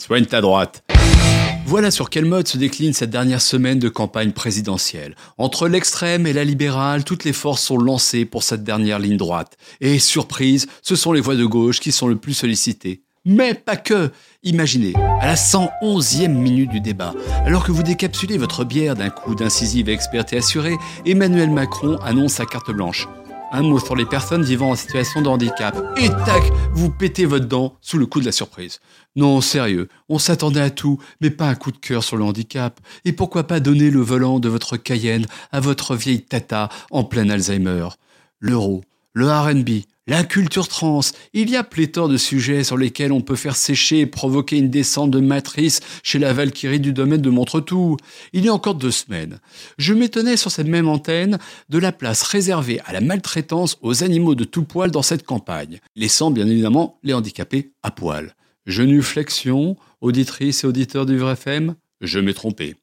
Soigne ta droite. Voilà sur quel mode se décline cette dernière semaine de campagne présidentielle. Entre l'extrême et la libérale, toutes les forces sont lancées pour cette dernière ligne droite. Et surprise, ce sont les voix de gauche qui sont le plus sollicitées. Mais pas que Imaginez, à la 111e minute du débat, alors que vous décapsulez votre bière d'un coup d'incisive experte et assurée, Emmanuel Macron annonce sa carte blanche. Un mot sur les personnes vivant en situation de handicap. Et tac, vous pétez votre dent sous le coup de la surprise. Non, sérieux, on s'attendait à tout, mais pas un coup de cœur sur le handicap. Et pourquoi pas donner le volant de votre Cayenne à votre vieille tata en plein Alzheimer? L'euro, le RB, la culture trans, il y a pléthore de sujets sur lesquels on peut faire sécher et provoquer une descente de matrice chez la Valkyrie du domaine de Montretout. Il y a encore deux semaines, je m'étonnais sur cette même antenne de la place réservée à la maltraitance aux animaux de tout poil dans cette campagne, laissant bien évidemment les handicapés à poil. Genuflexion, auditrices et auditeurs du Vrai je m'ai trompé.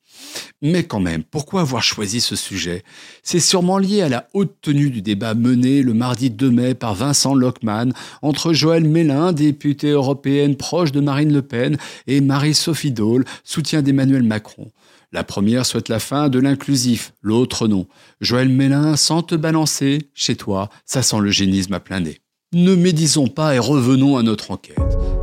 Mais quand même, pourquoi avoir choisi ce sujet? C'est sûrement lié à la haute tenue du débat mené le mardi 2 mai par Vincent Lockman entre Joël Mélin, députée européenne proche de Marine Le Pen, et Marie-Sophie Dole, soutien d'Emmanuel Macron. La première souhaite la fin de l'inclusif, l'autre non. Joël Mélin, sans te balancer, chez toi, ça sent le génisme à plein nez. Ne médisons pas et revenons à notre enquête.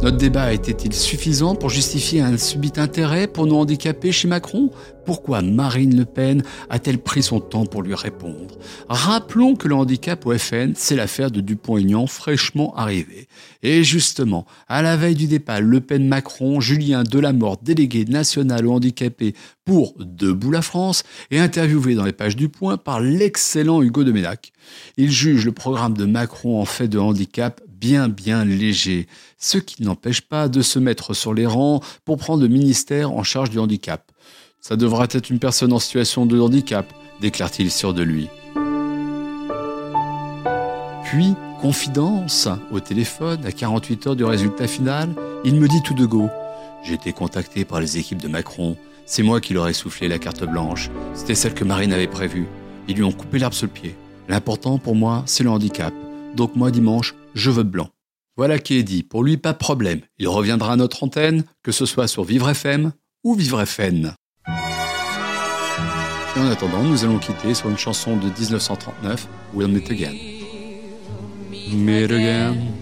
Notre débat était-il suffisant pour justifier un subit intérêt pour nos handicapés chez Macron? Pourquoi Marine Le Pen a-t-elle pris son temps pour lui répondre? Rappelons que le handicap au FN, c'est l'affaire de Dupont-Aignan fraîchement arrivé. Et justement, à la veille du débat Le Pen-Macron, Julien Delamort, délégué national aux handicapés pour Debout la France, est interviewé dans les pages du Point par l'excellent Hugo de Ménac. Il juge le programme de Macron en fait de handicap bien bien léger, ce qui n'empêche pas de se mettre sur les rangs pour prendre le ministère en charge du handicap. Ça devra être une personne en situation de handicap, déclare-t-il sûr de lui. Puis, confidence, au téléphone, à 48 heures du résultat final, il me dit tout de go. J'ai été contacté par les équipes de Macron. C'est moi qui leur ai soufflé la carte blanche. C'était celle que Marine avait prévue. Ils lui ont coupé l'arbre sous le pied. L'important pour moi, c'est le handicap. Donc moi, dimanche, je veux blanc. Voilà qui est dit. Pour lui, pas de problème. Il reviendra à notre antenne, que ce soit sur Vivre FM ou Vivre FN. Et en attendant, nous allons quitter sur une chanson de 1939, We'll Meet Again. Meet again.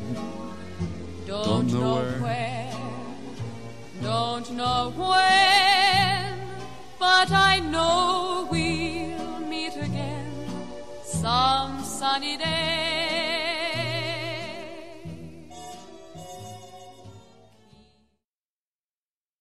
Don't know where. Don't know when. But I know we'll meet again some sunny day.